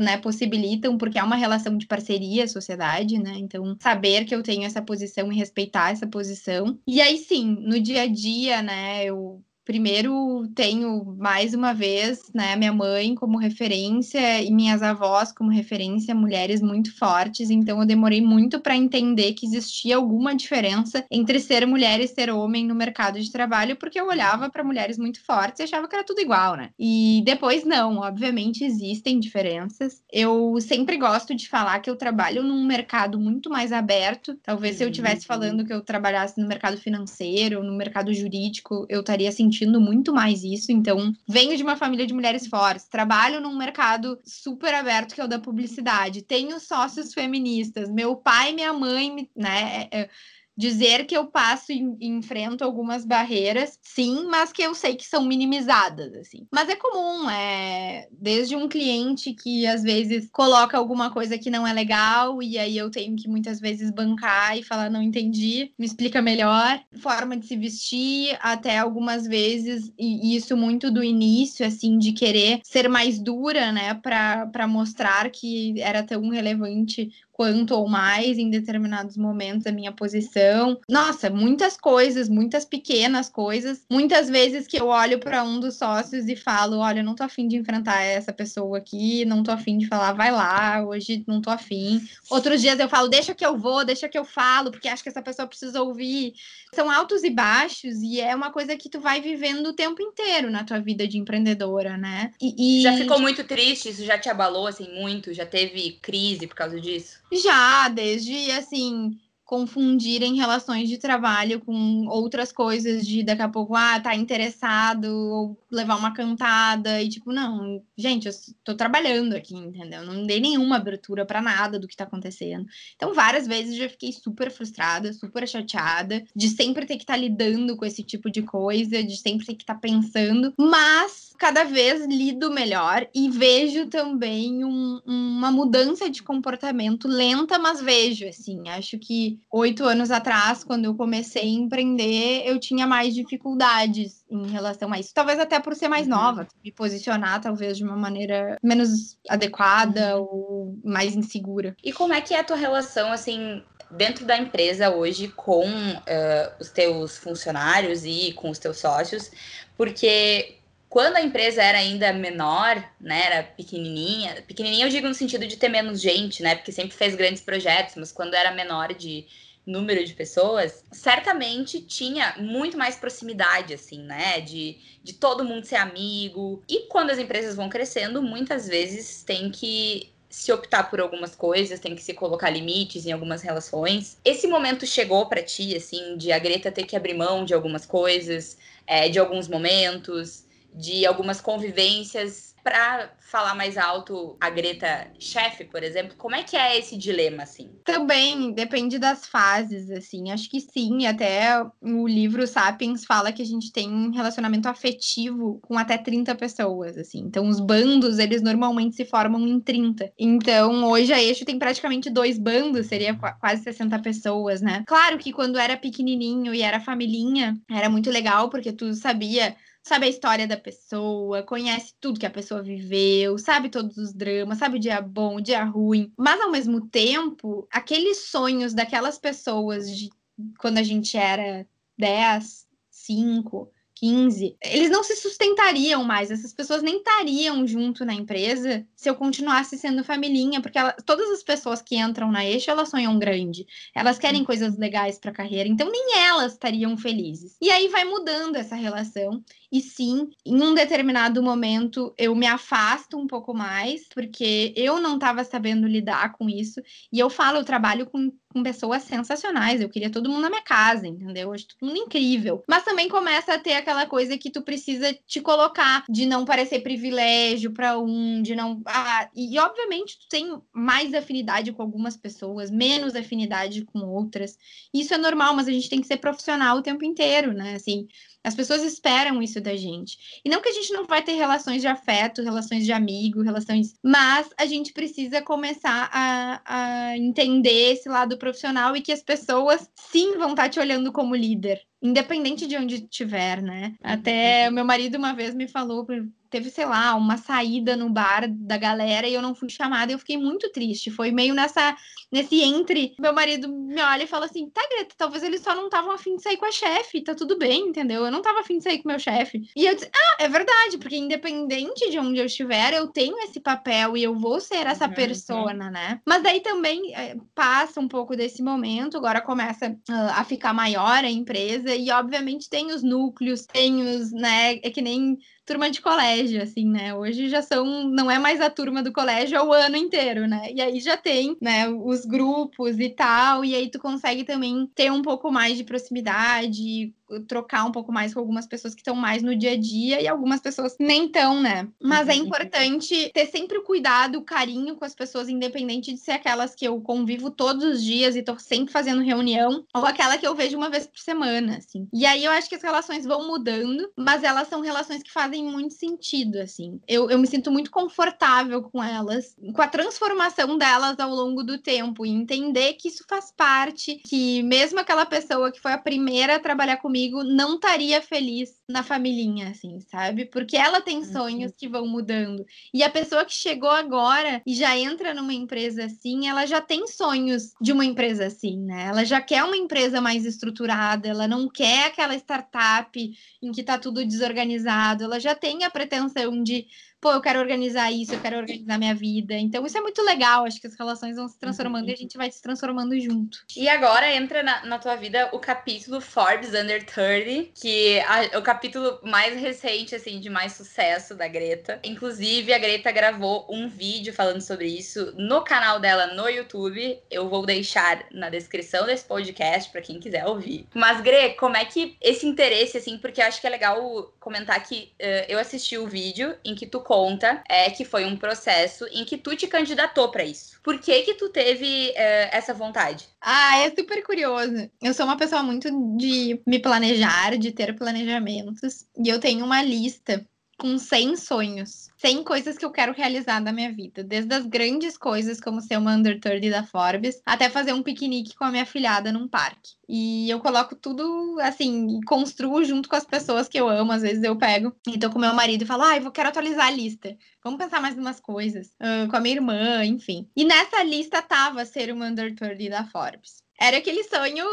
né, possibilitam, porque é uma relação de parceria, sociedade, né? Então, saber que eu tenho essa posição e respeitar essa posição. E aí, sim, no dia a dia, né, eu Primeiro, tenho mais uma vez, né, minha mãe como referência e minhas avós como referência, mulheres muito fortes. Então, eu demorei muito para entender que existia alguma diferença entre ser mulher e ser homem no mercado de trabalho, porque eu olhava para mulheres muito fortes e achava que era tudo igual, né? E depois, não, obviamente existem diferenças. Eu sempre gosto de falar que eu trabalho num mercado muito mais aberto. Talvez se eu estivesse uhum. falando que eu trabalhasse no mercado financeiro, no mercado jurídico, eu estaria sentindo sentindo muito mais isso. Então, venho de uma família de mulheres fortes, trabalho num mercado super aberto que é o da publicidade, tenho sócios feministas, meu pai e minha mãe, né? É, é dizer que eu passo e enfrento algumas barreiras, sim, mas que eu sei que são minimizadas, assim. Mas é comum, é desde um cliente que às vezes coloca alguma coisa que não é legal e aí eu tenho que muitas vezes bancar e falar não entendi, me explica melhor, forma de se vestir, até algumas vezes e isso muito do início assim de querer ser mais dura, né, para mostrar que era tão relevante quanto ou mais em determinados momentos a minha posição. Nossa, muitas coisas, muitas pequenas coisas. Muitas vezes que eu olho para um dos sócios e falo: olha, não tô afim de enfrentar essa pessoa aqui, não tô afim de falar, vai lá, hoje não tô afim. Outros dias eu falo: deixa que eu vou, deixa que eu falo, porque acho que essa pessoa precisa ouvir. São altos e baixos, e é uma coisa que tu vai vivendo o tempo inteiro na tua vida de empreendedora, né? E, e... Já ficou muito triste? Isso já te abalou, assim, muito? Já teve crise por causa disso? Já, desde assim, confundirem relações de trabalho com outras coisas de daqui a pouco, ah, tá interessado, ou levar uma cantada, e tipo, não, gente, eu tô trabalhando aqui, entendeu? Não dei nenhuma abertura para nada do que tá acontecendo. Então, várias vezes já fiquei super frustrada, super chateada, de sempre ter que estar tá lidando com esse tipo de coisa, de sempre ter que estar tá pensando, mas cada vez lido melhor e vejo também um, uma mudança de comportamento lenta, mas vejo, assim. Acho que oito anos atrás, quando eu comecei a empreender, eu tinha mais dificuldades em relação a isso. Talvez até por ser mais uhum. nova, me posicionar talvez de uma maneira menos adequada uhum. ou mais insegura. E como é que é a tua relação, assim, dentro da empresa hoje com uh, os teus funcionários e com os teus sócios? Porque quando a empresa era ainda menor, né, era pequenininha, pequenininha eu digo no sentido de ter menos gente, né, porque sempre fez grandes projetos, mas quando era menor de número de pessoas, certamente tinha muito mais proximidade, assim, né? De, de todo mundo ser amigo. E quando as empresas vão crescendo, muitas vezes tem que se optar por algumas coisas, tem que se colocar limites em algumas relações. Esse momento chegou para ti, assim, de a Greta ter que abrir mão de algumas coisas, é, de alguns momentos, de algumas convivências para falar mais alto a Greta chefe, por exemplo, como é que é esse dilema, assim? Também depende das fases, assim. Acho que sim, até o livro Sapiens fala que a gente tem um relacionamento afetivo com até 30 pessoas, assim. Então, os bandos, eles normalmente se formam em 30. Então, hoje a Eixo tem praticamente dois bandos, seria quase 60 pessoas, né? Claro que quando era pequenininho e era familhinha, era muito legal, porque tu sabia sabe a história da pessoa, conhece tudo que a pessoa viveu, sabe todos os dramas, sabe o dia bom, o dia ruim. Mas ao mesmo tempo, aqueles sonhos daquelas pessoas de quando a gente era 10, 5, 15, eles não se sustentariam mais, essas pessoas nem estariam junto na empresa se eu continuasse sendo familhinha, porque ela, todas as pessoas que entram na eixo, elas sonham grande, elas querem coisas legais para a carreira, então nem elas estariam felizes. E aí vai mudando essa relação, e sim, em um determinado momento eu me afasto um pouco mais, porque eu não estava sabendo lidar com isso. E eu falo, eu trabalho com, com pessoas sensacionais. Eu queria todo mundo na minha casa, entendeu? Acho todo mundo incrível. Mas também começa a ter aquela coisa que tu precisa te colocar de não parecer privilégio para um, de não. Ah, e obviamente tu tem mais afinidade com algumas pessoas, menos afinidade com outras. Isso é normal, mas a gente tem que ser profissional o tempo inteiro, né? Assim, as pessoas esperam isso da gente. E não que a gente não vai ter relações de afeto, relações de amigo, relações. Mas a gente precisa começar a, a entender esse lado profissional e que as pessoas sim vão estar te olhando como líder independente de onde estiver, né? Até uhum. meu marido uma vez me falou, teve, sei lá, uma saída no bar da galera e eu não fui chamada e eu fiquei muito triste. Foi meio nessa, nesse entre. Meu marido me olha e fala assim: tá, Greta, talvez eles só não estavam afim de sair com a chefe, tá tudo bem, entendeu? Eu não tava afim de sair com meu chefe. E eu disse: ah, é verdade, porque independente de onde eu estiver, eu tenho esse papel e eu vou ser essa uhum, persona, uhum. né? Mas daí também é, passa um pouco desse momento, agora começa uh, a ficar maior a empresa e obviamente tem os núcleos, tem os, né, é que nem turma de colégio, assim, né? Hoje já são, não é mais a turma do colégio, é o ano inteiro, né? E aí já tem, né, os grupos e tal, e aí tu consegue também ter um pouco mais de proximidade, trocar um pouco mais com algumas pessoas que estão mais no dia a dia e algumas pessoas nem estão, né? Mas é uhum. importante ter sempre o cuidado, o carinho com as pessoas, independente de ser aquelas que eu convivo todos os dias e tô sempre fazendo reunião, ou aquela que eu vejo uma vez por semana, assim. E aí eu acho que as relações vão mudando, mas elas são relações que fazem fazem muito sentido, assim. Eu, eu me sinto muito confortável com elas, com a transformação delas ao longo do tempo e entender que isso faz parte, que mesmo aquela pessoa que foi a primeira a trabalhar comigo não estaria feliz na familhinha, assim, sabe? Porque ela tem uhum. sonhos que vão mudando. E a pessoa que chegou agora e já entra numa empresa assim, ela já tem sonhos de uma empresa assim, né? Ela já quer uma empresa mais estruturada, ela não quer aquela startup em que tá tudo desorganizado, ela já tem a pretensão de pô, eu quero organizar isso, eu quero organizar minha vida. Então, isso é muito legal. Acho que as relações vão se transformando uhum. e a gente vai se transformando junto. E agora entra na, na tua vida o capítulo Forbes Under 30, que é o capítulo mais recente, assim, de mais sucesso da Greta. Inclusive, a Greta gravou um vídeo falando sobre isso no canal dela no YouTube. Eu vou deixar na descrição desse podcast para quem quiser ouvir. Mas, Gre, como é que esse interesse, assim, porque eu acho que é legal comentar que uh, eu assisti o vídeo em que tu conta é que foi um processo em que tu te candidatou para isso. Por que que tu teve é, essa vontade? Ah, é super curioso. Eu sou uma pessoa muito de me planejar, de ter planejamentos, e eu tenho uma lista com 100 sonhos, 100 coisas que eu quero realizar na minha vida, desde as grandes coisas como ser uma under 30 da Forbes, até fazer um piquenique com a minha filhada num parque. E eu coloco tudo assim, construo junto com as pessoas que eu amo. Às vezes eu pego e tô com meu marido e falo, ah, eu quero atualizar a lista. Vamos pensar mais umas coisas. Uh, com a minha irmã, enfim. E nessa lista tava ser uma under 30 da Forbes. Era aquele sonho,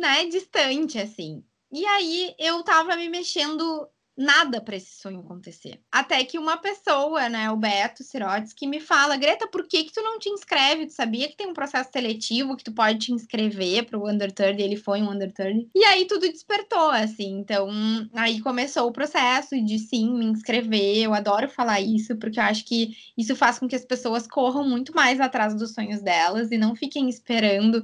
né, distante, assim. E aí eu tava me mexendo nada para esse sonho acontecer. Até que uma pessoa, né, o Beto Sirotes, que me fala, Greta, por que que tu não te inscreve? Tu sabia que tem um processo seletivo que tu pode te inscrever para o Under 30? Ele foi um Under 30. E aí tudo despertou, assim. Então, aí começou o processo de sim, me inscrever. Eu adoro falar isso, porque eu acho que isso faz com que as pessoas corram muito mais atrás dos sonhos delas e não fiquem esperando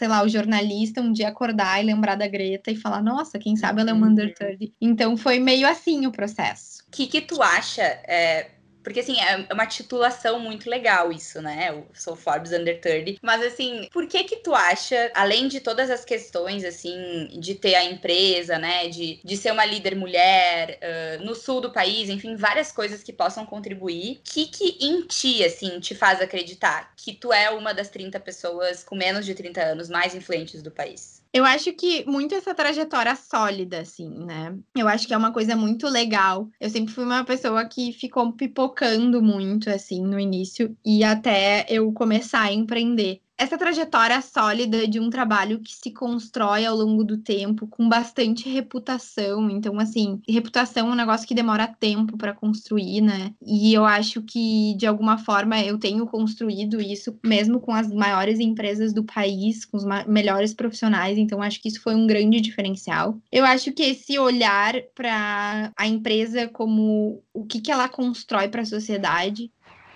sei lá, o jornalista um dia acordar e lembrar da Greta e falar, nossa, quem sabe ela é uma uhum. under 30. Então foi meio assim o processo. O que, que tu acha? É, porque, assim, é uma titulação muito legal isso, né? Eu sou Forbes Under 30. Mas, assim, por que que tu acha, além de todas as questões, assim, de ter a empresa, né? De, de ser uma líder mulher uh, no sul do país, enfim, várias coisas que possam contribuir. O que que em ti, assim, te faz acreditar que tu é uma das 30 pessoas com menos de 30 anos mais influentes do país? Eu acho que muito essa trajetória sólida, assim, né? Eu acho que é uma coisa muito legal. Eu sempre fui uma pessoa que ficou pipocando muito, assim, no início, e até eu começar a empreender essa trajetória sólida de um trabalho que se constrói ao longo do tempo, com bastante reputação. Então, assim, reputação é um negócio que demora tempo para construir, né? E eu acho que, de alguma forma, eu tenho construído isso, mesmo com as maiores empresas do país, com os melhores profissionais. Então, acho que isso foi um grande diferencial. Eu acho que esse olhar para a empresa como o que, que ela constrói para a sociedade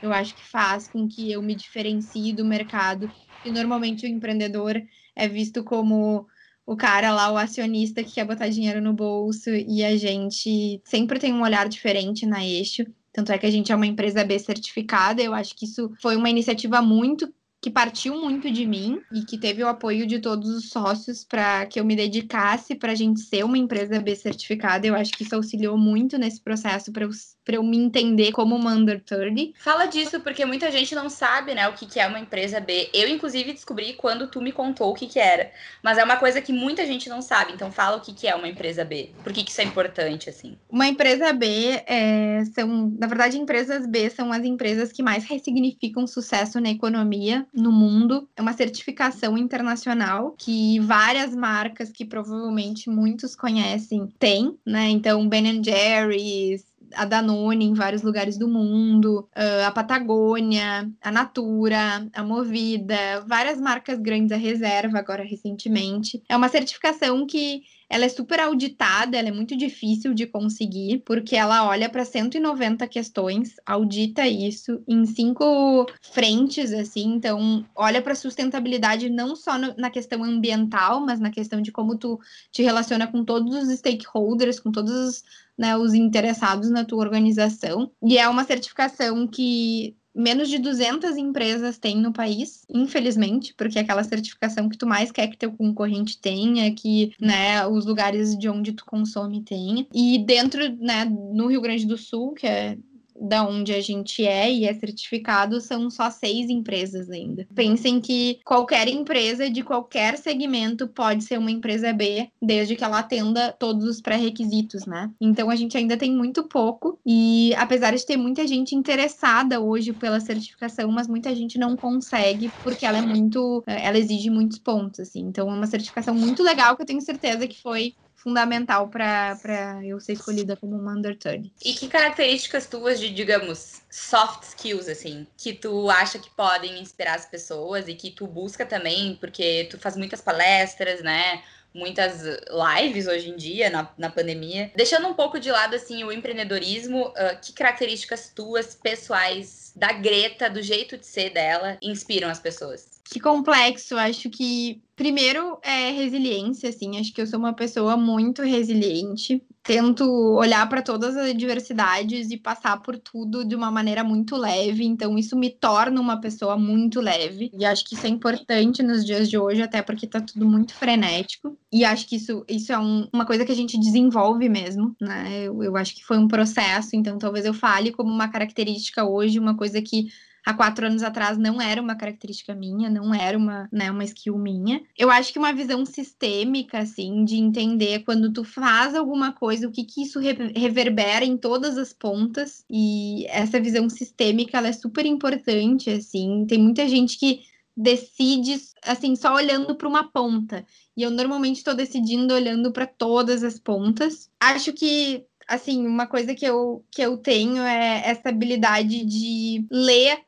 eu acho que faz com que eu me diferencie do mercado normalmente o empreendedor é visto como o cara lá, o acionista que quer botar dinheiro no bolso, e a gente sempre tem um olhar diferente na eixo. Tanto é que a gente é uma empresa B certificada. Eu acho que isso foi uma iniciativa muito que partiu muito de mim e que teve o apoio de todos os sócios para que eu me dedicasse para a gente ser uma empresa B certificada. Eu acho que isso auxiliou muito nesse processo para eu, eu me entender como uma Under 30. Fala disso, porque muita gente não sabe né, o que, que é uma empresa B. Eu, inclusive, descobri quando tu me contou o que, que era. Mas é uma coisa que muita gente não sabe. Então, fala o que, que é uma empresa B. Por que, que isso é importante, assim? Uma empresa B é, são, na verdade, empresas B são as empresas que mais ressignificam sucesso na economia no mundo. É uma certificação internacional que várias marcas que provavelmente muitos conhecem têm, né? Então, Ben Jerry's, a Danone em vários lugares do mundo, a Patagônia, a Natura, a Movida, várias marcas grandes, a Reserva agora recentemente. É uma certificação que ela é super auditada, ela é muito difícil de conseguir, porque ela olha para 190 questões, audita isso em cinco frentes, assim, então olha para sustentabilidade não só no, na questão ambiental, mas na questão de como tu te relaciona com todos os stakeholders, com todos os, né, os interessados na tua organização. E é uma certificação que menos de 200 empresas têm no país, infelizmente, porque é aquela certificação que tu mais quer que teu concorrente tenha, que, né, os lugares de onde tu consome tenha. E dentro, né, no Rio Grande do Sul, que é da onde a gente é e é certificado são só seis empresas ainda. Pensem que qualquer empresa de qualquer segmento pode ser uma empresa B, desde que ela atenda todos os pré-requisitos, né? Então a gente ainda tem muito pouco e apesar de ter muita gente interessada hoje pela certificação, mas muita gente não consegue porque ela é muito, ela exige muitos pontos, assim. Então é uma certificação muito legal que eu tenho certeza que foi fundamental para eu ser escolhida como uma under 30. E que características tuas de, digamos, soft skills, assim, que tu acha que podem inspirar as pessoas e que tu busca também, porque tu faz muitas palestras, né? muitas lives hoje em dia, na, na pandemia. Deixando um pouco de lado, assim, o empreendedorismo, uh, que características tuas, pessoais, da Greta, do jeito de ser dela, inspiram as pessoas? Que complexo. Acho que, primeiro, é resiliência, assim. Acho que eu sou uma pessoa muito resiliente. Tento olhar para todas as adversidades e passar por tudo de uma maneira muito leve. Então, isso me torna uma pessoa muito leve. E acho que isso é importante nos dias de hoje, até porque tá tudo muito frenético. E acho que isso, isso é um, uma coisa que a gente desenvolve mesmo, né? Eu, eu acho que foi um processo. Então, talvez eu fale como uma característica hoje, uma coisa que há quatro anos atrás não era uma característica minha, não era uma, né, uma skill minha. Eu acho que uma visão sistêmica, assim, de entender quando tu faz alguma coisa, o que que isso reverbera em todas as pontas. E essa visão sistêmica, ela é super importante, assim. Tem muita gente que decide assim só olhando para uma ponta e eu normalmente estou decidindo olhando para todas as pontas acho que assim uma coisa que eu que eu tenho é essa habilidade de ler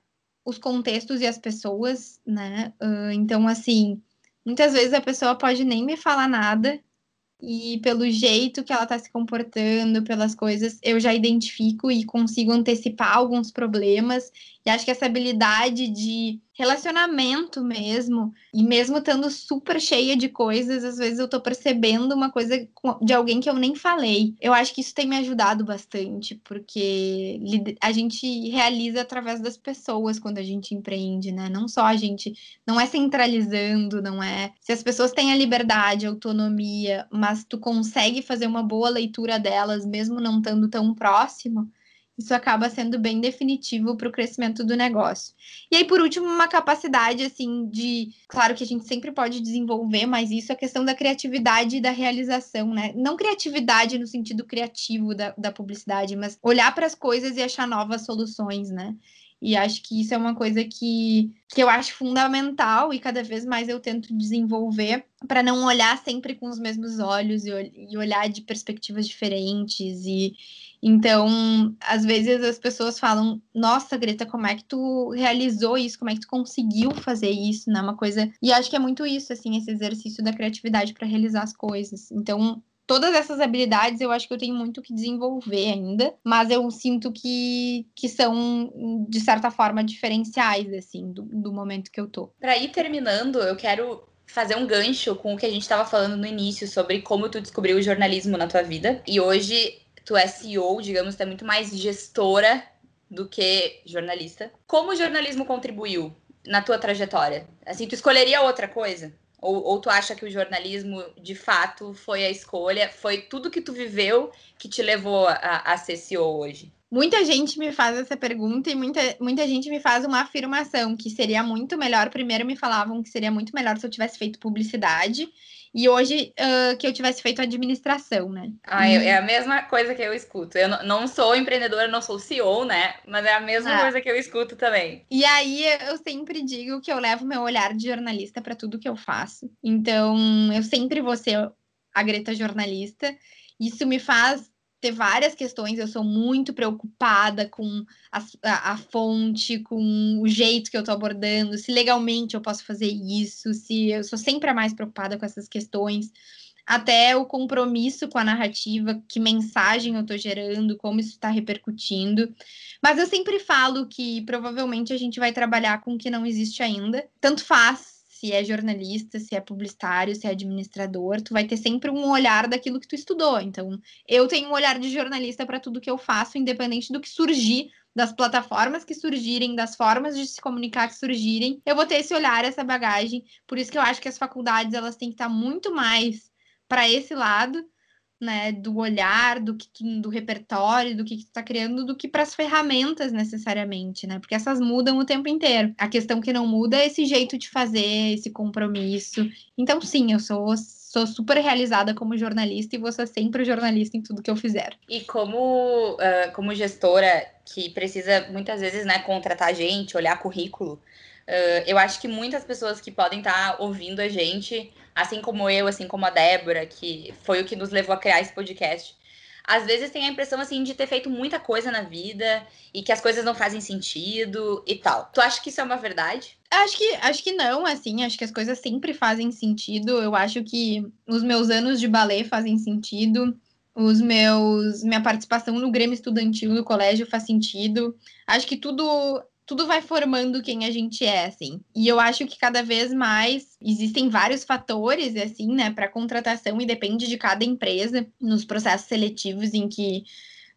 os contextos e as pessoas, né? Uh, então, assim, muitas vezes a pessoa pode nem me falar nada e pelo jeito que ela está se comportando, pelas coisas, eu já identifico e consigo antecipar alguns problemas. E acho que essa habilidade de relacionamento mesmo, e mesmo estando super cheia de coisas, às vezes eu tô percebendo uma coisa de alguém que eu nem falei. Eu acho que isso tem me ajudado bastante, porque a gente realiza através das pessoas quando a gente empreende, né? Não só a gente, não é centralizando, não é. Se as pessoas têm a liberdade, a autonomia, mas tu consegue fazer uma boa leitura delas, mesmo não estando tão próximo, isso acaba sendo bem definitivo para o crescimento do negócio. E aí, por último, uma capacidade assim de. Claro que a gente sempre pode desenvolver, mas isso é questão da criatividade e da realização, né? Não criatividade no sentido criativo da, da publicidade, mas olhar para as coisas e achar novas soluções, né? E acho que isso é uma coisa que, que eu acho fundamental e cada vez mais eu tento desenvolver para não olhar sempre com os mesmos olhos e, e olhar de perspectivas diferentes e, então, às vezes as pessoas falam: Nossa, Greta, como é que tu realizou isso? Como é que tu conseguiu fazer isso? Né? Uma coisa. E acho que é muito isso, assim, esse exercício da criatividade para realizar as coisas. Então, todas essas habilidades eu acho que eu tenho muito que desenvolver ainda, mas eu sinto que, que são, de certa forma, diferenciais, assim, do, do momento que eu tô. Para ir terminando, eu quero fazer um gancho com o que a gente estava falando no início sobre como tu descobriu o jornalismo na tua vida. E hoje tu é CEO, digamos, tu é muito mais gestora do que jornalista. Como o jornalismo contribuiu na tua trajetória? Assim, tu escolheria outra coisa? Ou, ou, tu acha que o jornalismo, de fato, foi a escolha, foi tudo que tu viveu que te levou a, a ser CEO hoje? Muita gente me faz essa pergunta e muita, muita gente me faz uma afirmação que seria muito melhor. Primeiro me falavam que seria muito melhor se eu tivesse feito publicidade e hoje uh, que eu tivesse feito administração, né? Ah, e... é a mesma coisa que eu escuto. Eu não sou empreendedora, não sou CEO, né? Mas é a mesma ah. coisa que eu escuto também. E aí eu sempre digo que eu levo meu olhar de jornalista para tudo que eu faço. Então, eu sempre vou ser a Greta jornalista. Isso me faz ter várias questões. Eu sou muito preocupada com a, a, a, fonte, com o jeito que eu estou abordando, se legalmente eu posso fazer isso, se eu sou sempre a mais preocupada com essas questões. Até o compromisso com a narrativa, que mensagem eu estou gerando, como isso está repercutindo. Mas eu sempre falo que provavelmente a gente vai trabalhar com o que não existe ainda. Tanto faz se é jornalista, se é publicitário, se é administrador, tu vai ter sempre um olhar daquilo que tu estudou. Então, eu tenho um olhar de jornalista para tudo que eu faço, independente do que surgir, das plataformas que surgirem, das formas de se comunicar que surgirem. Eu vou ter esse olhar, essa bagagem. Por isso que eu acho que as faculdades elas têm que estar muito mais para esse lado né, do olhar, do que do repertório, do que, que tu tá criando, do que para as ferramentas necessariamente, né? Porque essas mudam o tempo inteiro. A questão que não muda é esse jeito de fazer, esse compromisso. Então, sim, eu sou sou super realizada como jornalista e vou ser sempre jornalista em tudo que eu fizer. E como, uh, como gestora que precisa muitas vezes né, contratar gente, olhar currículo, uh, eu acho que muitas pessoas que podem estar tá ouvindo a gente assim como eu, assim como a Débora, que foi o que nos levou a criar esse podcast. Às vezes tem a impressão assim de ter feito muita coisa na vida e que as coisas não fazem sentido e tal. Tu acha que isso é uma verdade? Acho que acho que não, assim, acho que as coisas sempre fazem sentido. Eu acho que os meus anos de balé fazem sentido os meus minha participação no Grêmio Estudantil do colégio faz sentido. Acho que tudo tudo vai formando quem a gente é, assim. E eu acho que cada vez mais existem vários fatores, assim, né, para contratação e depende de cada empresa nos processos seletivos em que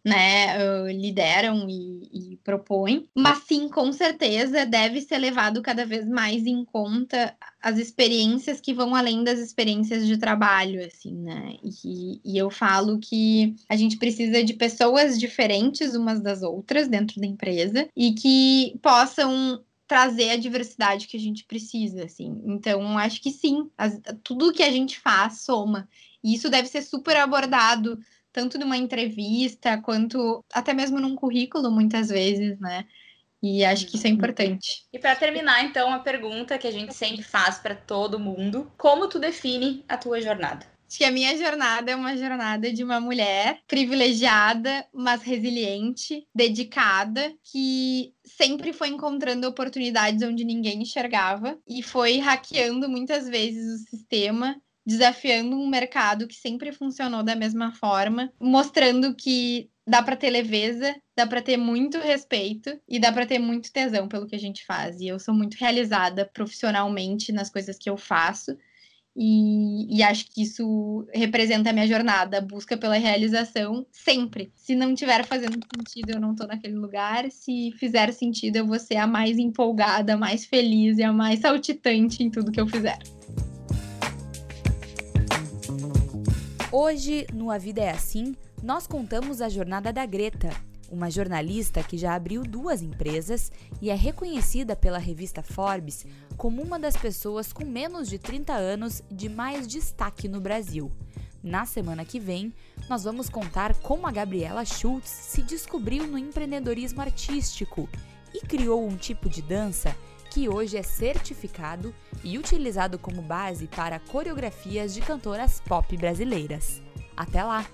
né, lideram e, e, propõem, mas sim, com certeza, deve ser levado cada vez mais em conta as experiências que vão além das experiências de trabalho, assim, né, e, e eu falo que a gente precisa de pessoas diferentes umas das outras dentro da empresa e que possam trazer a diversidade que a gente precisa, assim. Então, acho que sim, as, tudo que a gente faz soma. E isso deve ser super abordado tanto numa entrevista quanto até mesmo num currículo, muitas vezes, né? E acho que isso é importante. E para terminar, então, a pergunta que a gente sempre faz para todo mundo: como tu define a tua jornada? Acho que a minha jornada é uma jornada de uma mulher privilegiada, mas resiliente, dedicada, que sempre foi encontrando oportunidades onde ninguém enxergava e foi hackeando muitas vezes o sistema desafiando um mercado que sempre funcionou da mesma forma, mostrando que dá para ter leveza, dá para ter muito respeito e dá para ter muito tesão pelo que a gente faz. E eu sou muito realizada profissionalmente nas coisas que eu faço. E, e, acho que isso representa a minha jornada, a busca pela realização sempre. Se não tiver fazendo sentido, eu não estou naquele lugar. Se fizer sentido, eu vou ser a mais empolgada, a mais feliz e a mais saltitante em tudo que eu fizer. Hoje, no A Vida é Assim, nós contamos a jornada da Greta, uma jornalista que já abriu duas empresas e é reconhecida pela revista Forbes como uma das pessoas com menos de 30 anos de mais destaque no Brasil. Na semana que vem, nós vamos contar como a Gabriela Schultz se descobriu no empreendedorismo artístico e criou um tipo de dança que hoje é certificado e utilizado como base para coreografias de cantoras pop brasileiras. Até lá!